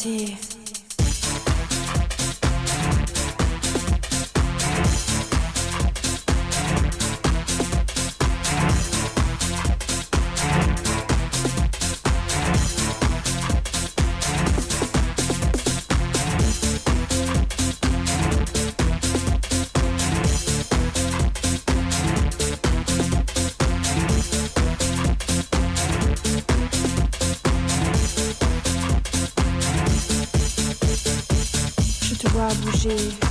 是。Vois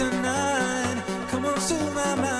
tonight. Come on, soothe my mind.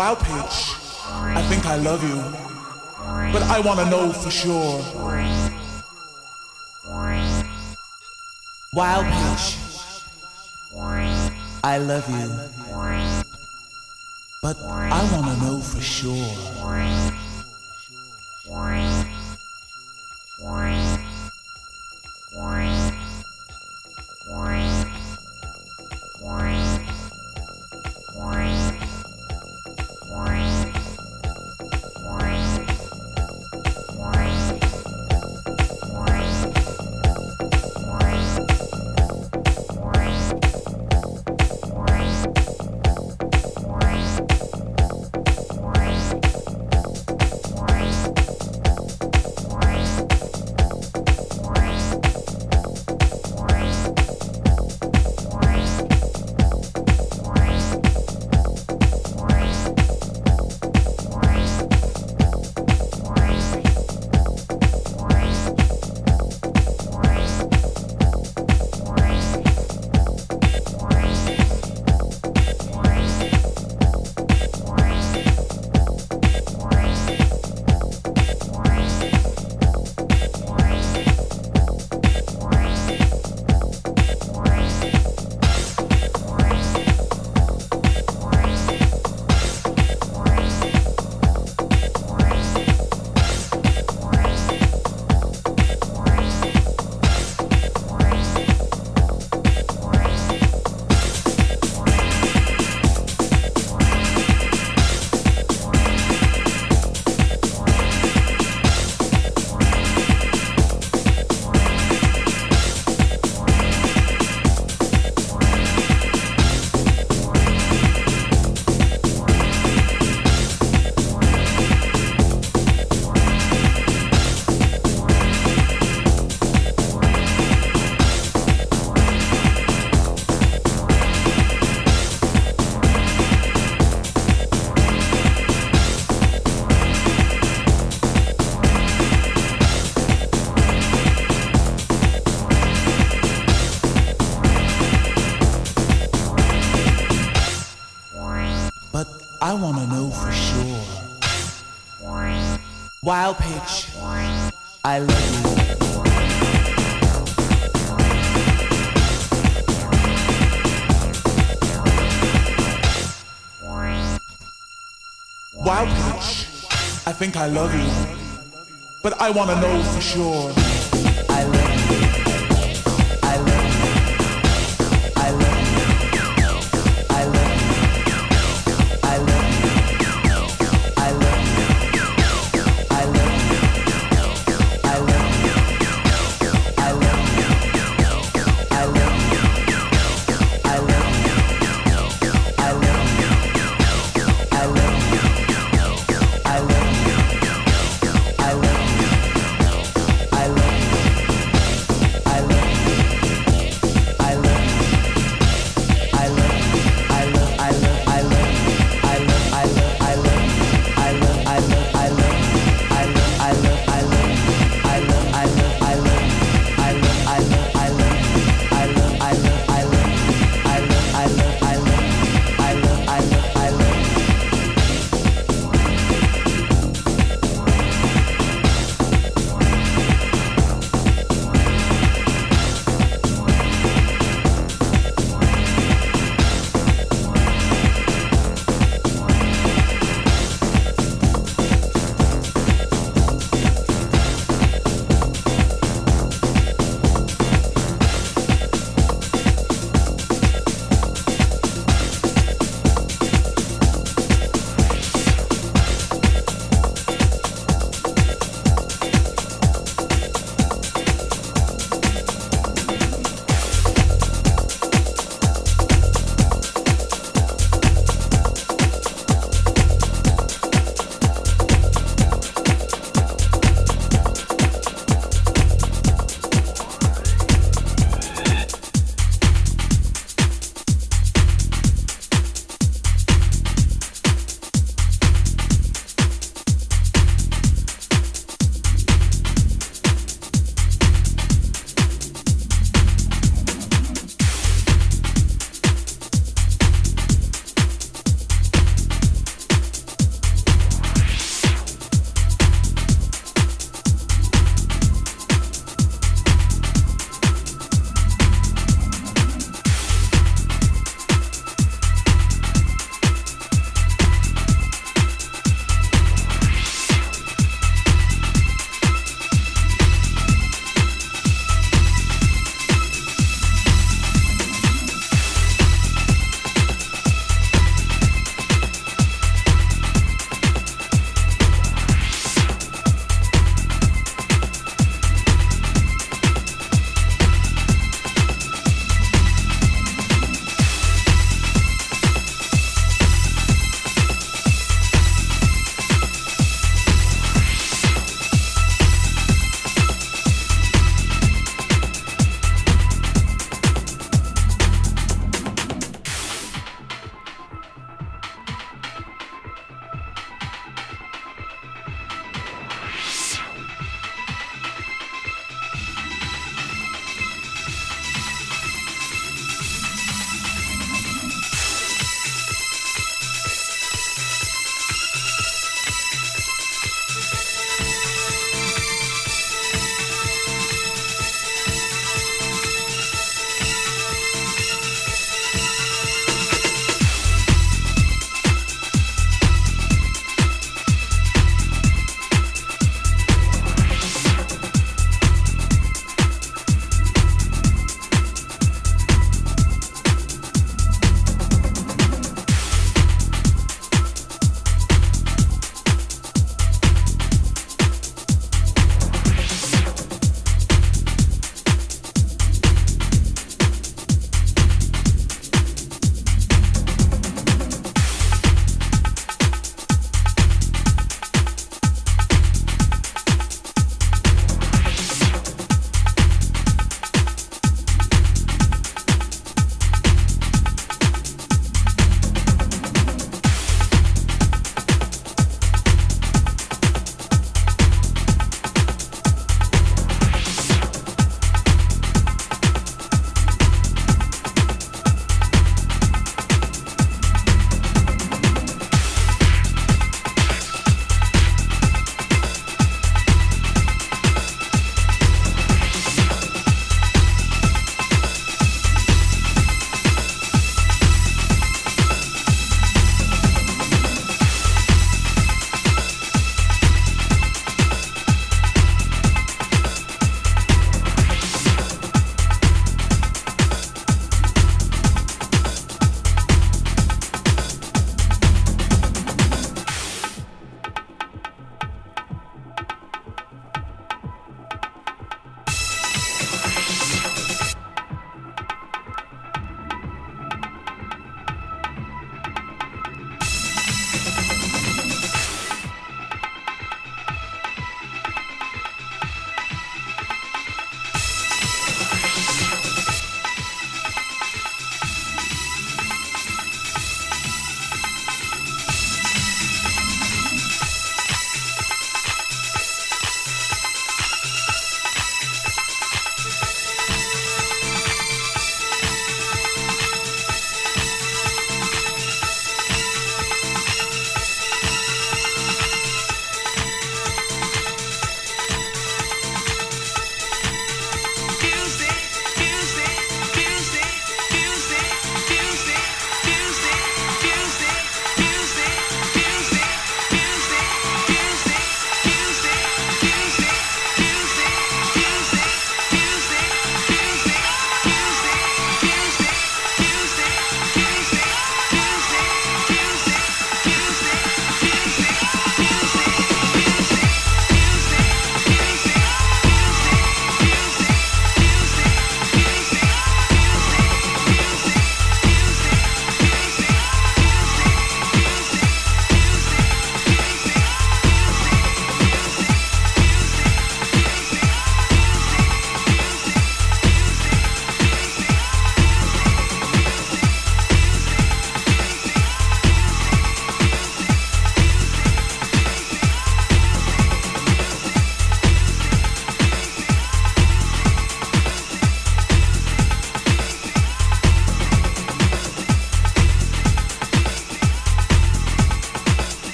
Wow, Peach, I think I love you, but I want to know for sure. Wild Peach, I love you, but I want to know for sure. Wild pitch. I love you. Wild pitch. I think I love you. But I wanna know for sure.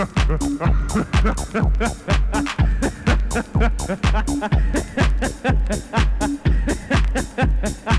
ha ha ha